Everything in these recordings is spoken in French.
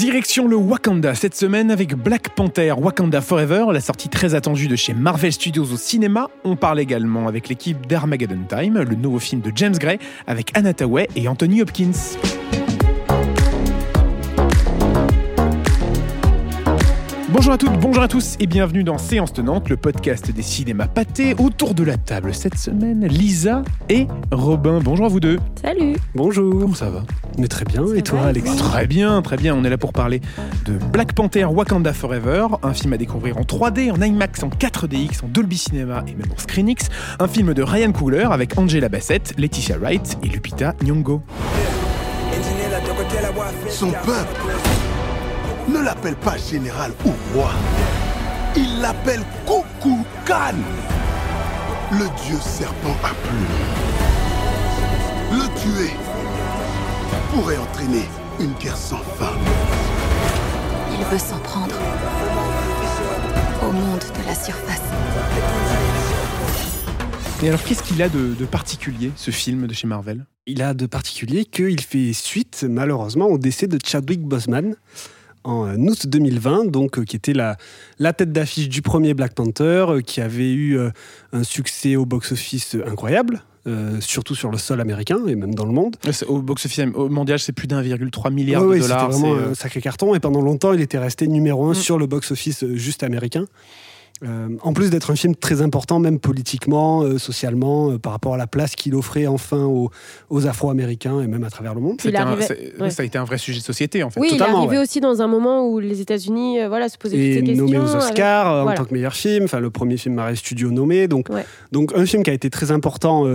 Direction le Wakanda cette semaine avec Black Panther Wakanda Forever, la sortie très attendue de chez Marvel Studios au cinéma. On parle également avec l'équipe d'Armageddon Time, le nouveau film de James Gray avec Anna Tawai et Anthony Hopkins. Bonjour à toutes, bonjour à tous et bienvenue dans Séance Tenante, le podcast des cinémas pâtés. Autour de la table cette semaine, Lisa et Robin. Bonjour à vous deux. Salut. Bonjour. Comment ça va? Mais très bien. et toi, Alex? Très bien, très bien. On est là pour parler de Black Panther Wakanda Forever, un film à découvrir en 3D, en IMAX, en 4DX, en Dolby Cinema et même en ScreenX. Un film de Ryan Coogler avec Angela Bassett, Laetitia Wright et Lupita Nyong'o. Son peuple ne l'appelle pas général ou roi. Il l'appelle Khan, le dieu serpent à plumes. Le tuer pourrait entraîner une guerre sans fin. Il veut s'en prendre au monde de la surface. Et alors, qu'est-ce qu'il a de, de particulier, ce film de chez Marvel? Il a de particulier qu'il fait suite, malheureusement, au décès de Chadwick Boseman en euh, août 2020, donc euh, qui était la, la tête d'affiche du premier Black Panther, euh, qui avait eu un succès au box-office incroyable. surtout sur le sol américain et même dans le monde. Au box-office mondial, c'est plus d'1,3 milliard de dollars. C'était vraiment un sacré carton et pendant longtemps, il était resté numéro un mm. sur le box-office juste américain. Euh, en plus d'être un film très important, même politiquement, euh, socialement, euh, par rapport à la place qu'il offrait enfin aux, Afro-Américains et même à travers le monde. Ça a été un vrai sujet de société, en fait. Oui, il est arrivé aussi dans un moment où les États-Unis voilà, se posaient toutes ces questions. nommé aux Oscars en tant que meilleur film, enfin le premier film Marvel Studio nommé. Donc, donc un film qui a été très important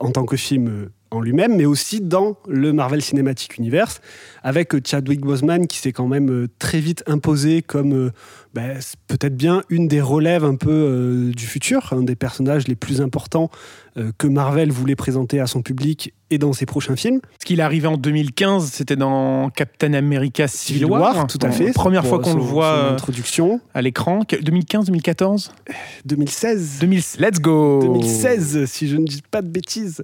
en tant que film en lui-même, mais aussi dans le Marvel Cinematic Universe, avec Chadwick Boseman qui s'est quand même très vite imposé comme bah, peut-être bien une des relèves un peu euh, du futur, un des personnages les plus importants euh, que Marvel voulait présenter à son public et dans ses prochains films. Ce qu'il est arrivé en 2015, c'était dans Captain America Civil War, tout à fait. Première fois qu'on le voit euh, introduction. à l'écran. 2015, 2014 2016. 2016. Let's go 2016, si je ne dis pas de bêtises.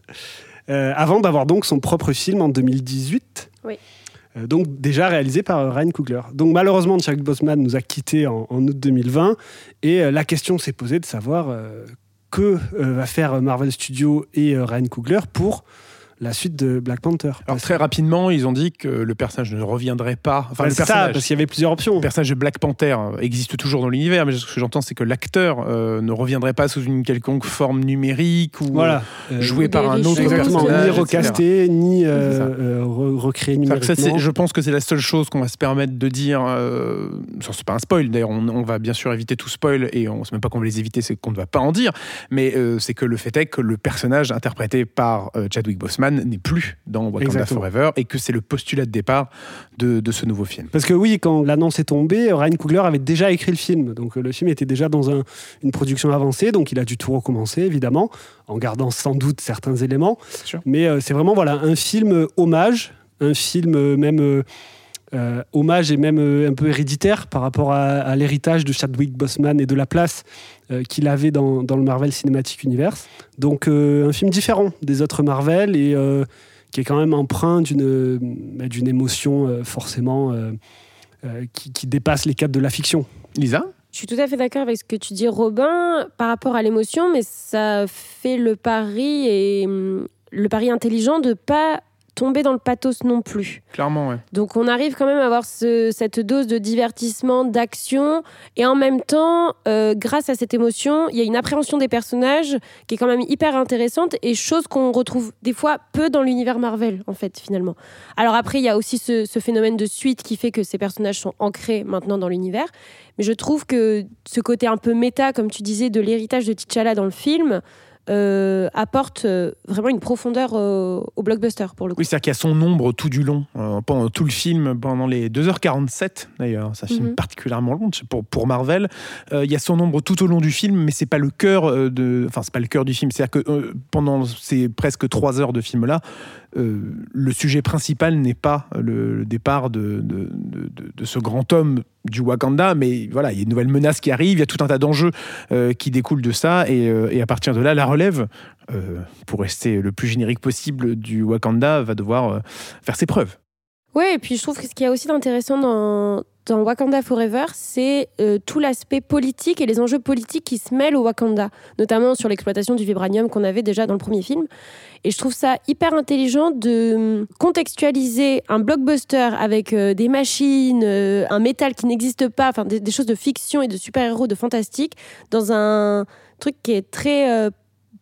Avant d'avoir donc son propre film en 2018. Oui. Euh, donc déjà réalisé par euh, Ryan Coogler. Donc malheureusement, Chuck Bosman nous a quittés en, août 2020 et euh, la question s'est posée de savoir que va faire Marvel Studios et Ryan Coogler pour la suite de Black Panther. Alors très rapidement, ils ont dit que le personnage ne reviendrait pas. Enfin, bah, ça, parce qu'il y avait plusieurs options. Le personnage de Black Panther existe toujours dans l'univers, mais ce que j'entends, c'est que l'acteur euh, ne reviendrait pas sous une quelconque forme numérique ou voilà. Euh, joué par un autre personnage. Ni recasté, ni euh, recréé numériquement. je pense que c'est la seule chose qu'on va se permettre de dire. Euh, c'est pas un spoil, d'ailleurs, on, va bien sûr éviter tout spoil et on ne sait même pas qu'on va les éviter, c'est qu'on ne va pas en dire. Mais c'est que le fait est que le personnage interprété par Chadwick Boseman n'est plus dans Wakanda Forever et que c'est le postulat de départ de, ce nouveau film. Parce que oui, quand l'annonce est tombée, Ryan Coogler avait déjà écrit le film. Donc le film était déjà dans une production avancée, donc il a dû tout recommencer, évidemment, en gardant sans doute certains éléments. Mais euh, c'est vraiment voilà, un film hommage, un film même... Euh, hommage et même euh, un peu héréditaire par rapport à, l'héritage de Chadwick Boseman et de la place euh, qu'il avait dans, le Marvel Cinematic Universe. Donc un film différent des autres Marvel et qui est quand même empreint d'une bah, d'une émotion forcément qui, qui, dépasse les cadres de la fiction. Lisa? Je suis tout à fait d'accord avec ce que tu dis, Robin, par rapport à l'émotion, mais ça fait le pari et hum, le pari intelligent de pas tomber dans le pathos non plus. Clairement, ouais. Donc on arrive quand même à avoir cette dose de divertissement, d'action, et en même temps, euh, grâce à cette émotion, il y a une appréhension des personnages qui est quand même hyper intéressante et chose qu'on retrouve des fois peu dans l'univers Marvel, en fait, finalement. Alors après, il y a aussi ce, ce, phénomène de suite qui fait que ces personnages sont ancrés maintenant dans l'univers. Mais je trouve que ce côté un peu méta, comme tu disais, de l'héritage de T'Challa dans le film, euh, apporte euh, vraiment une profondeur euh, au blockbuster pour le coup. Oui, c'est-à-dire qu'il y a son ombre tout du long, pendant tout le film, pendant les 2h47 d'ailleurs, ça film mhm. particulièrement long pour, pour Marvel. il y a son ombre tout au long du film, mais c'est pas le cœur de, enfin c'est pas le cœur du film. C'est-à-dire que pendant ces presque 3 heures de film là, le sujet principal n'est pas le, départ de, ce grand homme du Wakanda, mais voilà, il y a une nouvelle menace qui arrive, il y a tout un tas d'enjeux qui découlent de ça, et, et, à partir de là, la relève, euh, pour rester le plus générique possible du Wakanda, va devoir euh, faire ses preuves. Ouais, et puis je trouve que ce qu'il y a aussi d'intéressant dans, dans Wakanda Forever, c'est euh, tout l'aspect politique et les enjeux politiques qui se mêlent au Wakanda, notamment sur l'exploitation du vibranium qu'on avait déjà dans le premier film. Et je trouve ça hyper intelligent de hum, contextualiser un blockbuster avec euh, des machines, euh, un métal qui n'existe pas, enfin des, choses de fiction et de super-héros, de fantastique, dans un truc qui est très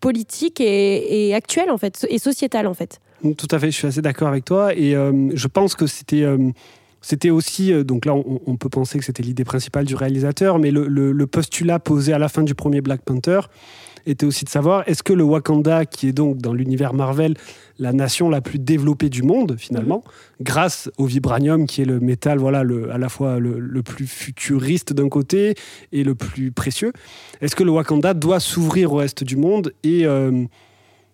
politique et, et, actuel en fait, et sociétal en fait. Tout à fait, je suis assez d'accord avec toi. Et je pense que c'était c'était aussi, euh, donc là on, peut penser que c'était l'idée principale du réalisateur, mais le, postulat posé à la fin du premier Black Panther était aussi de savoir est-ce que le Wakanda, qui est donc dans l'univers Marvel la nation la plus développée du monde finalement, mhm. grâce au vibranium qui est le métal voilà le, à la fois le, plus futuriste d'un côté et le plus précieux, est-ce que le Wakanda doit s'ouvrir au reste du monde et euh,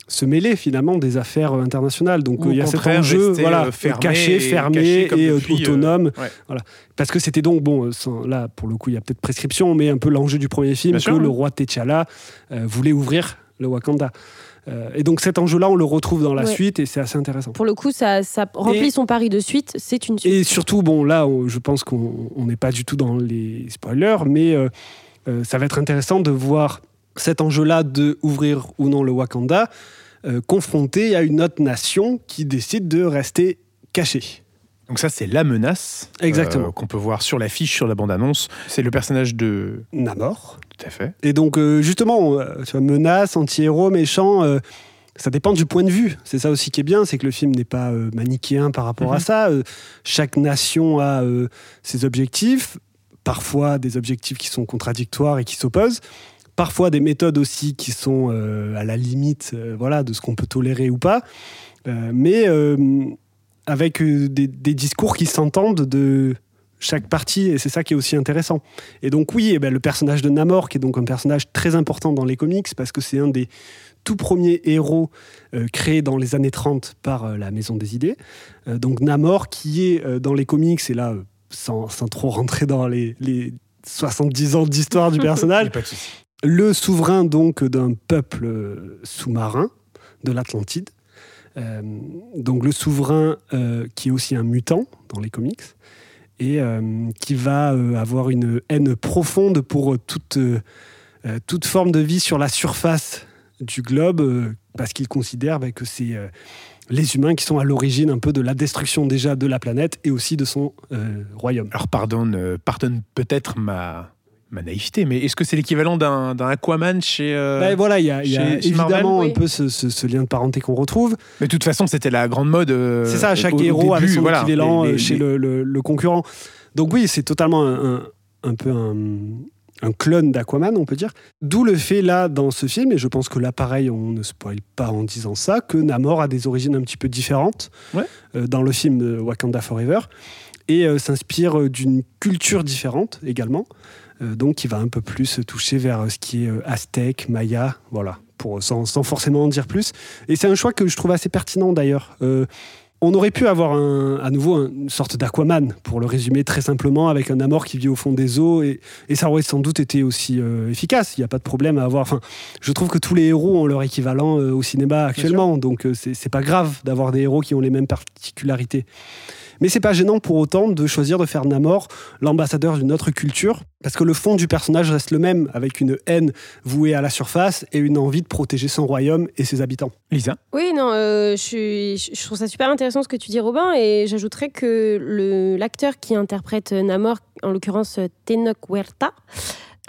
se mêler finalement des affaires internationales. Donc il y a cet enjeu voilà, euh, fermé, caché, fermé et, euh, autonome. Voilà. Parce que c'était donc, bon, là pour le coup il y a peut-être prescription, mais un peu l'enjeu du premier film, que le roi T'Challa euh, voulait ouvrir le Wakanda. et donc cet enjeu-là, on le retrouve dans la suite et c'est assez intéressant. Pour le coup, ça, ça remplit son pari de suite, c'est une suite. Et surtout, bon, là, je pense qu'on n'est pas du tout dans les spoilers, mais ça va être intéressant de voir cet enjeu-là de ouvrir ou non le Wakanda euh, confronté à une autre nation qui décide de rester cachée. Donc ça, c'est la menace Exactement. Euh, qu'on peut voir sur l'affiche, sur la bande-annonce. C'est le personnage de... Namor. Tout à fait. Et donc, euh, justement, tu vois, menace, anti-héros, méchant, ça dépend du point de vue. C'est ça aussi qui est bien, c'est que le film n'est pas manichéen par rapport à mhm. ça. chaque nation a ses objectifs, parfois des objectifs qui sont contradictoires et qui s'opposent parfois des méthodes aussi qui sont euh, à la limite euh, voilà, de ce qu'on peut tolérer ou pas, euh, mais avec des, discours qui s'entendent de chaque partie, et c'est ça qui est aussi intéressant. Et donc oui, eh ben, le personnage de Namor, qui est donc un personnage très important dans les comics, parce que c'est un des tout premiers héros créés dans les années 30 par la Maison des Idées. donc Namor, qui est dans les comics, et là, sans, trop rentrer dans les, les 70 ans d'histoire du personnage, le souverain donc d'un peuple sous-marin de l'Atlantide. Euh, donc le souverain euh, qui est aussi un mutant dans les comics et euh, qui va avoir une haine profonde pour toute, toute forme de vie sur la surface du globe parce qu'il considère bah, que c'est les humains qui sont à l'origine un peu de la destruction déjà de la planète et aussi de son royaume. Alors pardonne peut-être ma, ma naïveté, mais est-ce que c'est l'équivalent d'un Aquaman chez. Euh, ben voilà, il y a, évidemment un peu ce, lien de parenté qu'on retrouve. Mais de toute façon, c'était la grande mode. Euh, c'est ça, chaque héros avait son équivalent euh, chez Le, concurrent. Donc oui, c'est totalement un, peu un, clone d'Aquaman, on peut dire. D'où le fait là, dans ce film, et je pense que là, pareil, on ne spoil pas en disant ça, que Namor a des origines un petit peu différentes dans le film de Wakanda Forever et s'inspire d'une culture différente également. Euh, donc qui va un peu plus toucher vers ce qui est euh, aztèque, maya, voilà, pour, sans, forcément en dire plus. Et c'est un choix que je trouve assez pertinent d'ailleurs. Euh, on aurait pu avoir à nouveau une sorte d'Aquaman, pour le résumer très simplement, avec un Namor qui vit au fond des eaux, et, ça aurait sans doute été aussi efficace. Il n'y a pas de problème à avoir. Enfin, je trouve que tous les héros ont leur équivalent au cinéma actuellement, donc c'est pas grave d'avoir des héros qui ont les mêmes particularités. Mais c'est pas gênant pour autant de choisir de faire Namor l'ambassadeur d'une autre culture, parce que le fond du personnage reste le même, avec une haine vouée à la surface et une envie de protéger son royaume et ses habitants. Lisa? Oui, non, euh, je, je, trouve ça super intéressant ce que tu dis, Robin, et j'ajouterais que l'acteur qui interprète Namor, en l'occurrence Tenoch Huerta,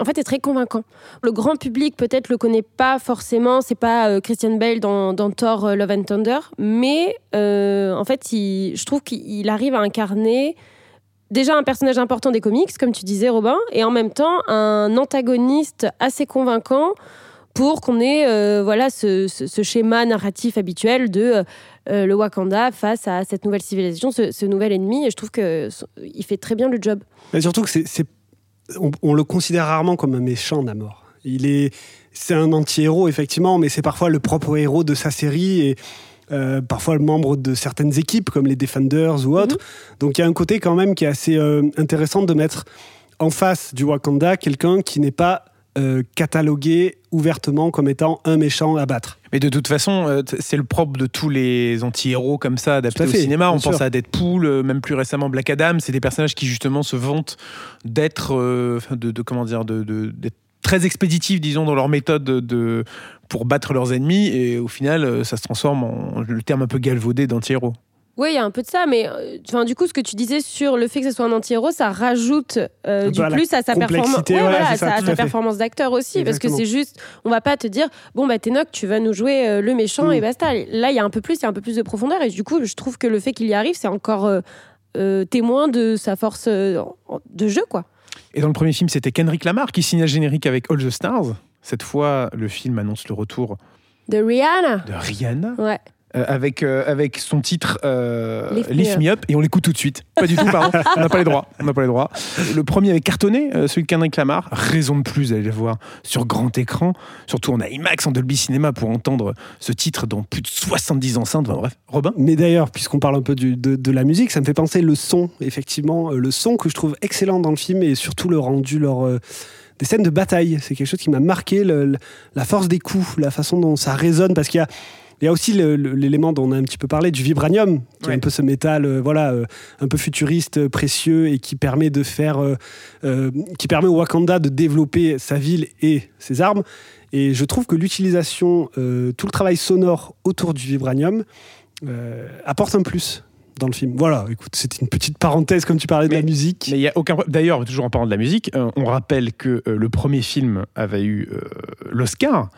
en fait, est très convaincant. Le grand public peut-être le connaît pas forcément, c'est pas euh, Christian Bale dans, Thor euh, Love and Thunder, mais euh, en fait, je trouve qu'il arrive à incarner déjà un personnage important des comics, comme tu disais, Robin, et en même temps un antagoniste assez convaincant pour qu'on ait voilà ce, schéma narratif habituel de le Wakanda face à cette nouvelle civilisation, ce, nouvel ennemi. Et je trouve qu'il fait très bien le job. Mais surtout que c'est on, le considère rarement comme un méchant, Namor. Il est, c'est un anti-héros effectivement, mais c'est parfois le propre héros de sa série et euh, parfois le membre de certaines équipes comme les Defenders ou autres. Mhm. Donc il y a un côté quand même qui est assez euh, intéressant de mettre en face du Wakanda quelqu'un qui n'est pas euh, catalogué ouvertement comme étant un méchant à battre. Mais de toute façon, euh, c'est le propre de tous les anti-héros comme ça adaptés au cinéma. On pense à Deadpool, euh, même plus récemment Black Adam. C'est des personnages qui justement se vantent d'être, de, comment dire, de, très expéditifs, disons, dans leur méthode de, pour battre leurs ennemis. Et au final, ça se transforme en le terme un peu galvaudé d'anti-héros. Oui, il y a un peu de ça, mais euh, enfin, du coup, ce que tu disais sur le fait que ce soit un anti-héros, ça rajoute euh, du plus à sa performance, performance d'acteur aussi, parce que c'est juste, on va pas te dire, bon bah Tenoch, tu vas nous jouer euh, le méchant mm. et basta. Là, il y a un peu plus, il y a un peu plus de profondeur, et du coup, je trouve que le fait qu'il y arrive, c'est encore témoin de sa force de jeu, quoi. Et dans le premier film, c'était Kendrick Lamar qui signe le générique avec All the Stars. Cette fois, le film annonce le retour de Rihanna. De Rihanna. Ouais. Euh, avec, euh, avec son titre euh, Lift, Me Up et on l'écoute tout de suite. Pas du tout, pardon. on n'a pas les droits. On n'a pas les droits. Le premier avait cartonné, celui de Kendrick Lamar. Raison de plus d'aller le voir sur grand écran. Surtout en IMAX, en Dolby Cinema pour entendre ce titre dans plus de 70 enceintes. bref, Robin. Mais d'ailleurs, puisqu'on parle un peu de, de, la musique, ça me fait penser le son. Effectivement, le son que je trouve excellent dans le film et surtout le rendu leur des scènes de bataille. C'est quelque chose qui m'a marqué, la force des coups, la façon dont ça résonne, parce qu'il y a il y a aussi l'élément dont on a un petit peu parlé, du vibranium, qui est un peu ce métal euh, voilà, euh, un peu futuriste, euh, précieux, et qui permet de faire, qui permet au Wakanda de développer sa ville et ses armes. Et je trouve que l'utilisation, tout le travail sonore autour du vibranium apporte un plus dans le film. Voilà, écoute, c'était une petite parenthèse comme tu parlais de la musique. Mais il y a aucun D'ailleurs, toujours en parlant de la musique, on rappelle que le premier film avait eu l'Oscar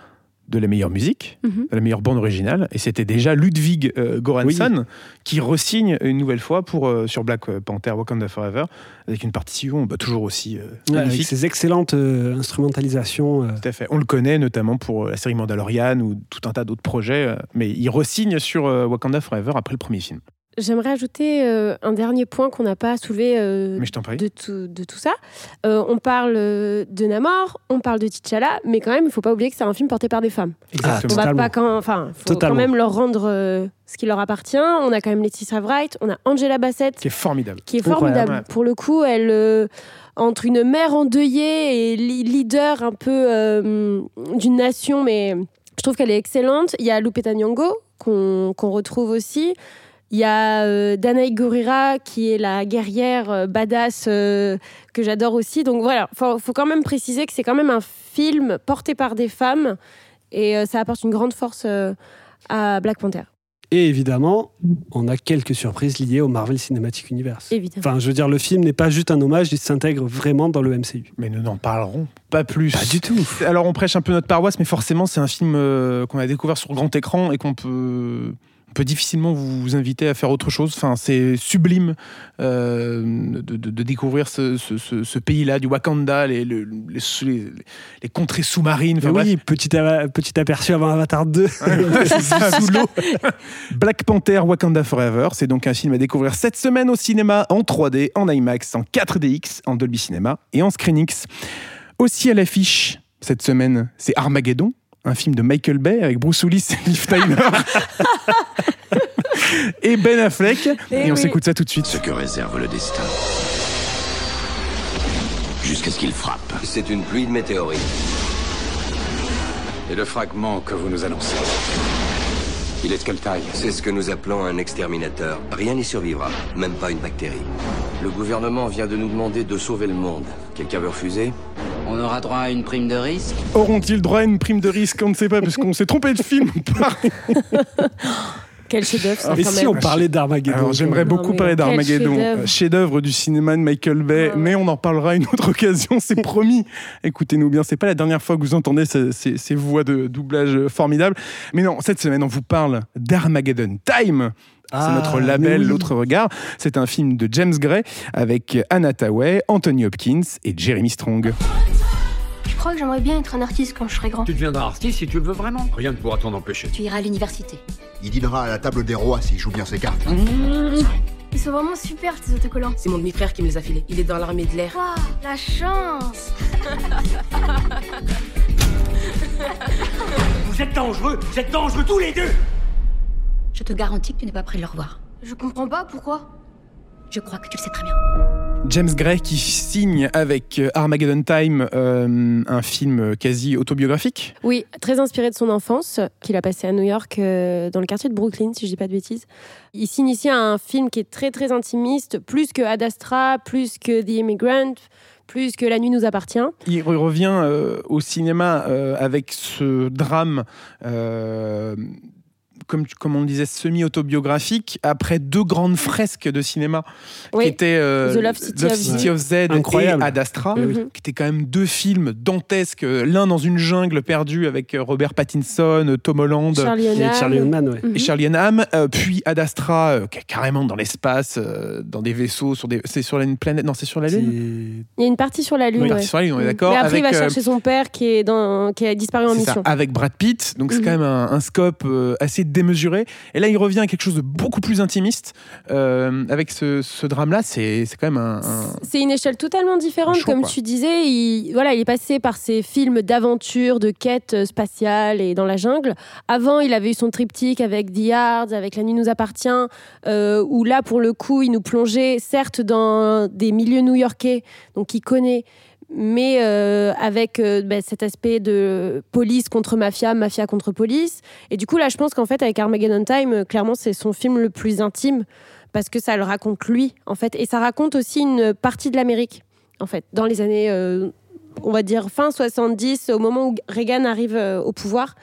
de la meilleure musique, mhm. de la meilleure bande originale, et c'était déjà Ludwig euh, Göransson qui resigne une nouvelle fois pour euh, sur Black Panther Wakanda Forever avec une partition bah, toujours aussi euh, magnifique. Avec ses excellentes instrumentalisations. Tout à fait. On le connaît notamment pour la série Mandalorian ou tout un tas d'autres projets, mais il resigne sur Wakanda Forever après le premier film. J'aimerais ajouter euh, un dernier point qu'on n'a pas soulevé euh, de, tout, de tout ça. Euh, on parle de Namor, on parle de T'Challa, mais quand même, il ne faut pas oublier que c'est un film porté par des femmes. Exactement. on va pas quand, enfin, faut quand même leur rendre ce qui leur appartient. On a quand même Laetitia Wright, on a Angela Bassett, qui est formidable. Qui est formidable. Pour le coup, elle entre une mère endeuillée et leader un peu d'une nation, mais je trouve qu'elle est excellente. Il y a Lupita Nyong'o qu'on retrouve aussi. Il y a euh, Danaï Gurira qui est la guerrière euh, badass euh, que j'adore aussi. Donc voilà, il faut, quand même préciser que c'est quand même un film porté par des femmes et ça apporte une grande force à Black Panther. Et évidemment, on a quelques surprises liées au Marvel Cinematic Universe. Évidemment. Enfin, je veux dire, le film n'est pas juste un hommage, il s'intègre vraiment dans le MCU. Mais nous n'en parlerons pas plus. Pas du tout. Alors, on prêche un peu notre paroisse, mais forcément, c'est un film qu'on a découvert sur grand écran et qu'on peut on peut difficilement vous inviter à faire autre chose. Enfin, c'est sublime euh, de, découvrir ce, pays-là, du Wakanda, les, les, les, contrées sous-marines. Enfin, oui, petit, petit, aperçu avant Avatar 2. sous l'eau. Black Panther Wakanda Forever, c'est donc un film à découvrir cette semaine au cinéma en 3D, en IMAX, en 4DX, en Dolby Cinema et en ScreenX. Aussi à l'affiche cette semaine, c'est Armageddon, un film de Michael Bay avec Bruce Willis et Liv Tyler. et Ben Affleck. Et, on s'écoute ça tout de suite. Ce que réserve le destin. Jusqu'à ce qu'il frappe. C'est une pluie de météorites. Et le fragment que vous nous annoncez. Il est de quelle taille? C'est ce que nous appelons un exterminateur. Rien n'y survivra, même pas une bactérie. Le gouvernement vient de nous demander de sauver le monde. Quelqu'un veut refuser? On aura droit à une prime de risque Auront-ils droit à une prime de risque On ne sait pas, parce qu'on s'est trompé de film. Quel chef-d'œuvre, ça, Mais si on parlait d'Armageddon. J'aimerais beaucoup parler d'Armageddon. Chef-d'œuvre du cinéma de Michael Bay, mais on en parlera à une autre occasion, c'est promis. Écoutez-nous bien, c'est pas la dernière fois que vous entendez ces, voix de doublage formidables. Mais non, cette semaine, on vous parle d'Armageddon Time. C'est ah, notre label, l'autre regard. C'est un film de James Gray avec Anna Tawai, Anthony Hopkins et Jeremy Strong. Je crois que j'aimerais bien être un artiste quand je serai grand. Tu deviendras artiste si tu le veux vraiment. Rien ne pourra t'en empêcher. Tu iras à l'université. Il dînera à la table des rois s'il joue bien ses cartes. Ils sont vraiment super, ces autocollants. C'est mon demi-frère qui me les a filés. Il est dans l'armée de l'air. Waouh, la chance Vous êtes dangereux Vous êtes dangereux tous les deux Je te garantis que tu n'es pas prêt de le revoir. Je comprends pas, pourquoi? Je crois que tu le sais très bien. James Gray qui signe avec euh, Armageddon Time euh, un film quasi autobiographique. Oui, très inspiré de son enfance, qu'il a passé à New York, euh, dans le quartier de Brooklyn, si je dis pas de bêtises. Il signe ici un film qui est très très intimiste, plus que Ad Astra, plus que The Immigrant, plus que La nuit nous appartient. Il revient au cinéma avec ce drame comme, comme on disait, semi-autobiographique, après deux grandes fresques de cinéma, qui étaient euh, The Love City, of, Z Incroyable. et Ad Astra, qui étaient quand même deux films dantesques, l'un dans une jungle perdue avec euh, Robert Pattinson, Tom Holland Charlie et Charlie Hunnam, ouais. Et Charlie Hunnam, euh, puis Ad Astra, qui est carrément dans l'espace, dans des vaisseaux, sur des... c'est sur une planète, non, c'est sur la Lune Il y a une partie sur la Lune, Une ouais. partie sur la Lune, on est d'accord Mais après, il va chercher son père qui, est dans... qui a disparu en ça, mission. avec Brad Pitt, donc c'est quand même un, un scope euh, assez démesuré. Et là, il revient à quelque chose de beaucoup plus intimiste. Euh, avec ce, ce drame-là, c'est quand même un. un- C'est une échelle totalement différente, comme quoi. tu disais. Il, voilà, il est passé par ces films d'aventure, de quête euh, spatiale et dans la jungle. Avant, il avait eu son triptyque avec The Yards, avec La nuit nous appartient, euh, où là, pour le coup, il nous plongeait, certes, dans des milieux new-yorkais, donc il connaît, mais euh, avec euh, ben, cet aspect de police contre mafia, mafia contre police. Et du coup, là, je pense qu'en fait, avec Armageddon Time, euh, clairement, c'est son film le plus intime parce que ça le raconte lui, en fait. Et ça raconte aussi une partie de l'Amérique, en fait, dans les années, on va dire, fin 70, au moment où Reagan arrive au pouvoir.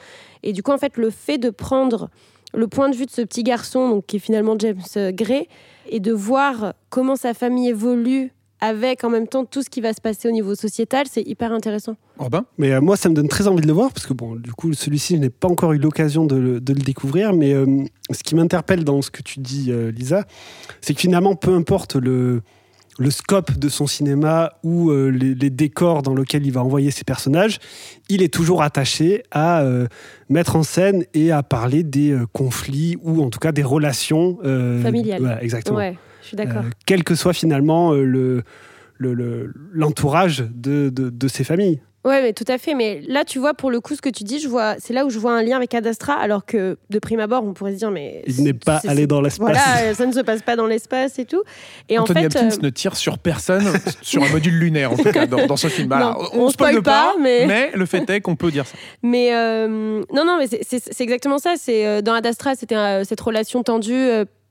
Et du coup, en fait, le fait de prendre le point de vue de ce petit garçon, donc, qui est finalement James Gray, et de voir comment sa famille évolue avec en même temps tout ce qui va se passer au niveau sociétal, c'est hyper intéressant. Robin Mais euh, moi, ça me donne très envie de le voir, parce que bon, du coup, celui-ci, je n'ai pas encore eu l'occasion de, le- de le découvrir. Mais euh, ce qui m'interpelle dans ce que tu dis, euh, Lisa, c'est que finalement, peu importe le, le scope de son cinéma ou euh, les, les décors dans lesquels il va envoyer ses personnages, il est toujours attaché à euh, mettre en scène et à parler des euh, conflits ou en tout cas des relations Familial. voilà, exactement. Ouais, je suis d'accord. Euh, quel que soit finalement euh, le le- le- l'entourage de, de, de ces familles. Ouais, mais tout à fait. Mais là, tu vois, pour le coup, ce que tu dis, je vois, c'est là où je vois un lien avec Ad Astra, alors que de prime abord, on pourrait se dire, mais Il n'est pas c'est- allé c'est- dans l'espace. Voilà, ça ne se passe pas dans l'espace et tout. Et Anthony en fait, Hopkins euh, ne tire sur personne, sur un module lunaire en tout cas, dans, dans ce film. Non, on on ne spoil spoil pas, pas, mais- mais le fait est qu'on peut dire ça. Mais euh, non, non, mais c'est- c'est c'est exactement ça. C'est euh, dans Ad Astra, c'était euh, cette relation tendue.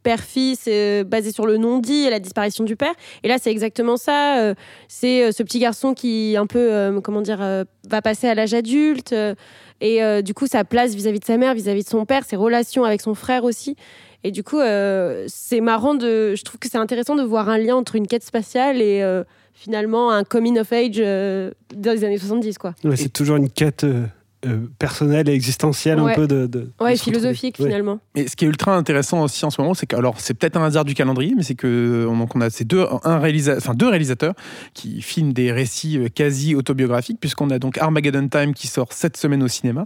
Père-fils euh, basée sur le non-dit et la disparition du père. Et là, c'est exactement ça. euh, c'est euh, ce petit garçon qui, un peu, comment dire, va passer à l'âge adulte. et du coup, sa place vis-à-vis de sa mère, vis-à-vis de son père, ses relations avec son frère aussi. Et du coup, c'est marrant de. Je trouve que c'est intéressant de voir un lien entre une quête spatiale et finalement un coming of age dans les années 70, quoi. Ouais, c'est toujours une quête euh, euh, personnelle et existentielle Ouais. un peu de, de- Ouais, philosophique retrouver. Ouais. finalement. Et ce qui est ultra intéressant aussi en ce moment, c'est que alors c'est peut-être un hasard du calendrier, mais c'est que on, donc on a ces deux, un réalisa, enfin deux réalisateurs qui filment des récits euh, quasi autobiographiques, puisqu'on a donc Armageddon Time qui sort cette semaine au cinéma.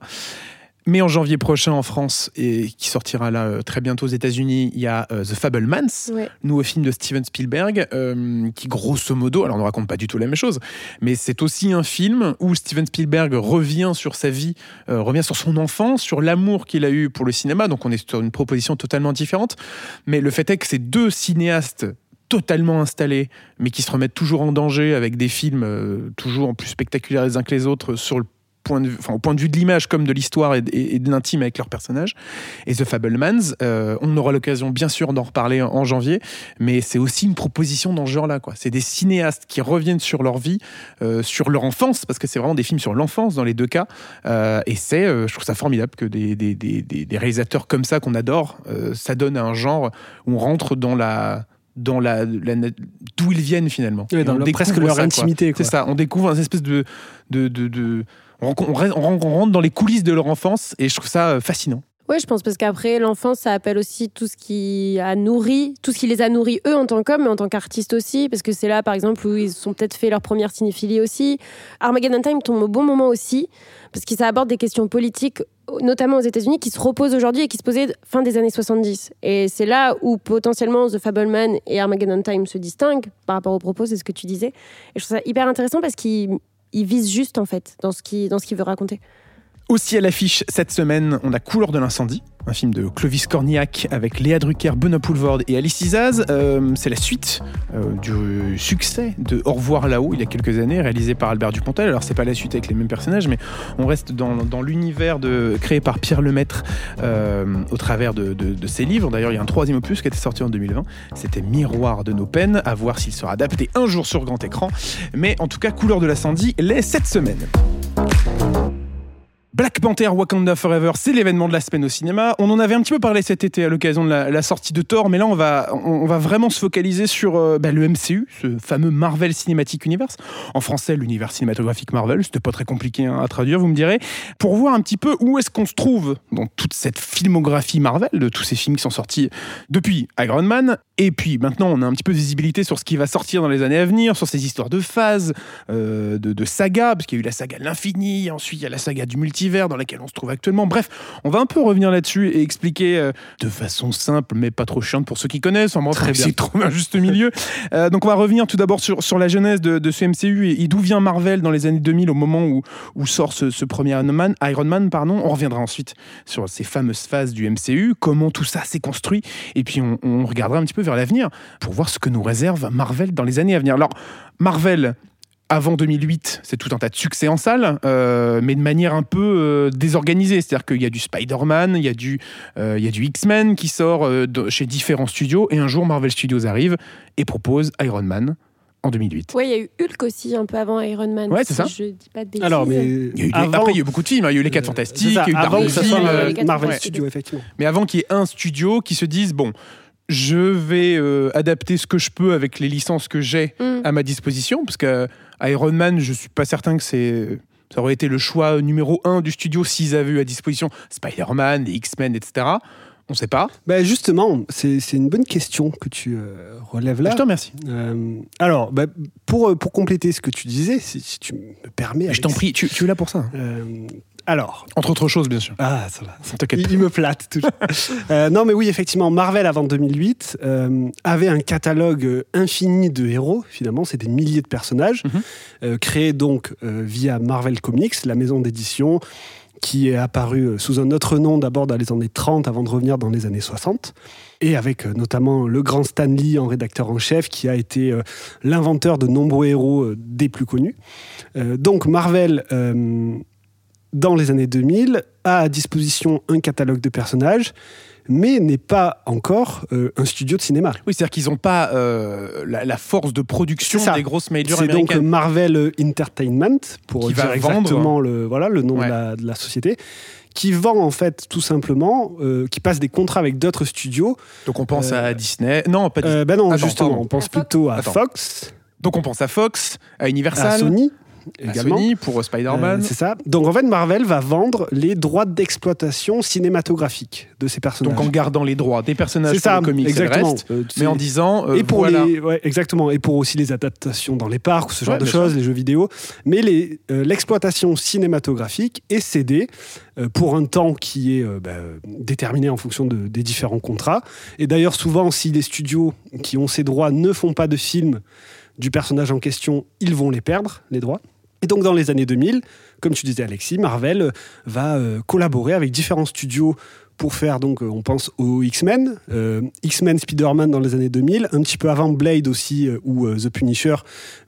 Mais en janvier prochain en France et qui sortira là euh, très bientôt aux États-Unis, il y a euh, The Fablemans, Ouais. nouveau film de Steven Spielberg, euh, qui grosso modo, alors on ne raconte pas du tout la même chose, mais c'est aussi un film où Steven Spielberg revient sur sa vie, revient sur son enfance, sur l'amour qu'il a eu pour le cinéma. Donc on est sur une proposition totalement différente. Mais le fait est que ces deux cinéastes totalement installés, mais qui se remettent toujours en danger avec des films toujours plus spectaculaires les uns que les autres sur le point de vue, enfin, au point de vue de l'image comme de l'histoire et, de- et de l'intime avec leurs personnages. Et The Fablemans, euh, on aura l'occasion bien sûr d'en reparler en, en janvier, mais c'est aussi une proposition dans ce genre-là. quoi. C'est des cinéastes qui reviennent sur leur vie, euh, sur leur enfance, parce que c'est vraiment des films sur l'enfance dans les deux cas. Euh, et c'est, je trouve ça formidable que des, des, des, des- réalisateurs comme ça qu'on adore, ça donne un genre où on rentre dans la dans la, la- d'où ils viennent finalement. Ouais, dans on découvre presque leur ça, quoi. intimité, quoi. C'est ça, on découvre une espèce de, de, de, de- on, rentre- dans les coulisses de leur enfance et je trouve ça euh, fascinant. Oui, je pense parce qu'après, l'enfance, ça appelle aussi tout ce qui a nourri, tout ce qui les a nourris eux en tant qu'hommes, mais en tant qu'artistes aussi, parce que c'est là, par exemple, où ils ont peut-être fait leur première cinéphilie aussi. Armageddon Time tombe au bon moment aussi, parce que ça aborde des questions politiques, notamment aux États-Unis, qui se reposent aujourd'hui et qui se posaient fin des années 70. Et c'est là où potentiellement The Fableman et Armageddon Time se distinguent par rapport aux propos, c'est ce que tu disais. Et je trouve ça hyper intéressant parce qu'il il vise juste, en fait, dans ce qu'il dans ce qu'il veut raconter. Aussi à l'affiche cette semaine, on a Couleur de l'incendie, un film de Clovis Cornillac avec Léa Drucker, Benoît Poulvord et Alice Izaz. Euh, c'est la suite euh, du succès de Au revoir là-haut il y a quelques années, réalisé par Albert Dupontel. Alors c'est pas la suite avec les mêmes personnages, mais on reste dans, l'univers de, créé par Pierre Lemaître euh, au travers de, ses livres. D'ailleurs, il y a un troisième opus qui a été sorti en 2020. C'était Miroir de nos peines, à voir s'il sera adapté un jour sur grand écran. Mais en tout cas, Couleur de l'incendie l'est cette semaine. Black Panther Wakanda Forever, c'est l'événement de la semaine au cinéma. On en avait un petit peu parlé cet été à l'occasion de la, sortie de Thor, mais là on va, on, va vraiment se focaliser sur euh, bah, le MCU, ce fameux Marvel Cinematic Universe. En français, l'univers cinématographique Marvel, c'était pas très compliqué hein, à traduire, vous me direz. Pour voir un petit peu où est-ce qu'on se trouve dans toute cette filmographie Marvel, de tous ces films qui sont sortis depuis Iron Man, et puis maintenant on a un petit peu de visibilité sur ce qui va sortir dans les années à venir, sur ces histoires de phases, euh, de, de saga, parce qu'il y a eu la saga de l'infini, ensuite il y a la saga du multi dans laquelle on se trouve actuellement. Bref, on va un peu revenir là-dessus et expliquer euh, de façon simple, mais pas trop chiante pour ceux qui connaissent. On va essayer de trouver un juste milieu. Euh, donc on va revenir tout d'abord sur, sur la genèse de, ce MCU et, d'où vient Marvel dans les années 2000 au moment où, où sort ce, premier Iron Man, Iron Man. Pardon. On reviendra ensuite sur ces fameuses phases du MCU, comment tout ça s'est construit, et puis on, on regardera un petit peu vers l'avenir pour voir ce que nous réserve Marvel dans les années à venir. Alors, Marvel, avant 2008, c'est tout un tas de succès en salle, euh, mais de manière un peu euh, désorganisée. C'est-à-dire qu'il y a du Spider-Man, il y a du, euh, il y a du X-Men qui sort chez différents studios, et un jour Marvel Studios arrive et propose Iron Man en 2008. Ouais, il y a eu Hulk aussi un peu avant Iron Man. Ouais, c'est ça. Je dis pas de. Alors, mais il y a eu après, il y a eu beaucoup de films. Hein. Il y a eu les 4 Fantastiques, il y a eu avant que ça soit Marvel Studios, effectivement. Mais avant qu'il y ait un studio qui se dise bon, je vais adapter ce que je peux avec les licences que j'ai mm. à ma disposition, parce que Iron Man, je suis pas certain que c'est ça aurait été le choix numéro un du studio s'ils avaient eu à disposition Spider-Man, X-Men, etc. On ne sait pas. Bah justement, c'est une bonne question que tu euh, relèves là. Je te remercie. Euh, alors, bah, pour, euh, pour compléter ce que tu disais, si, tu me permets. Je t'en prie, tu, tu, es là pour ça. Alors. Entre autres choses, bien sûr. Ah, ça va. il, me flatte toujours. Euh, non, mais oui, effectivement, Marvel avant 2008 euh, avait un catalogue infini de héros. Finalement, c'est des milliers de personnages mhm. euh, créés donc via Marvel Comics, la maison d'édition qui est apparue sous un autre nom d'abord dans les années 30 avant de revenir dans les années 60 et avec notamment le grand Stan Lee en rédacteur en chef qui a été l'inventeur de nombreux héros des plus connus. donc Marvel dans les années 2000, a à disposition un catalogue de personnages, mais n'est pas encore euh, un studio de cinéma. Oui, c'est-à-dire qu'ils n'ont pas euh, la, force de production des grosses majors C'est donc Marvel Entertainment, pour dire exactement le, voilà, le nom de, la, société qui vend en fait tout simplement, euh, qui passe des contrats avec d'autres studios. Donc on pense à Disney Non, pas Disney. ben non, justement, on pense plutôt à Fox. Donc on pense à Fox, à Universal, à Sony également. Sony pour Spider-Man. Euh, c'est ça. Donc en fait, Marvel va vendre les droits d'exploitation cinématographique de ces personnages. Donc en gardant les droits des personnages pour les comics exactement. reste, euh, mais en disant euh, et pour les exactement et pour aussi les adaptations dans les parcs ce genre de choses, les jeux vidéo. Mais l'exploitation cinématographique est cédée pour un temps qui est bah, déterminé en fonction de, des différents contrats. Et d'ailleurs souvent, si les studios qui ont ces droits ne font pas de films du personnage en question, ils vont les perdre, les droits. Et donc dans les années 2000, comme tu disais Alexis, Marvel euh, va euh, collaborer avec différents studios pour faire donc euh, on pense aux X-Men, X-Men Spider-Man dans les années 2000, un petit peu avant Blade aussi ou The Punisher,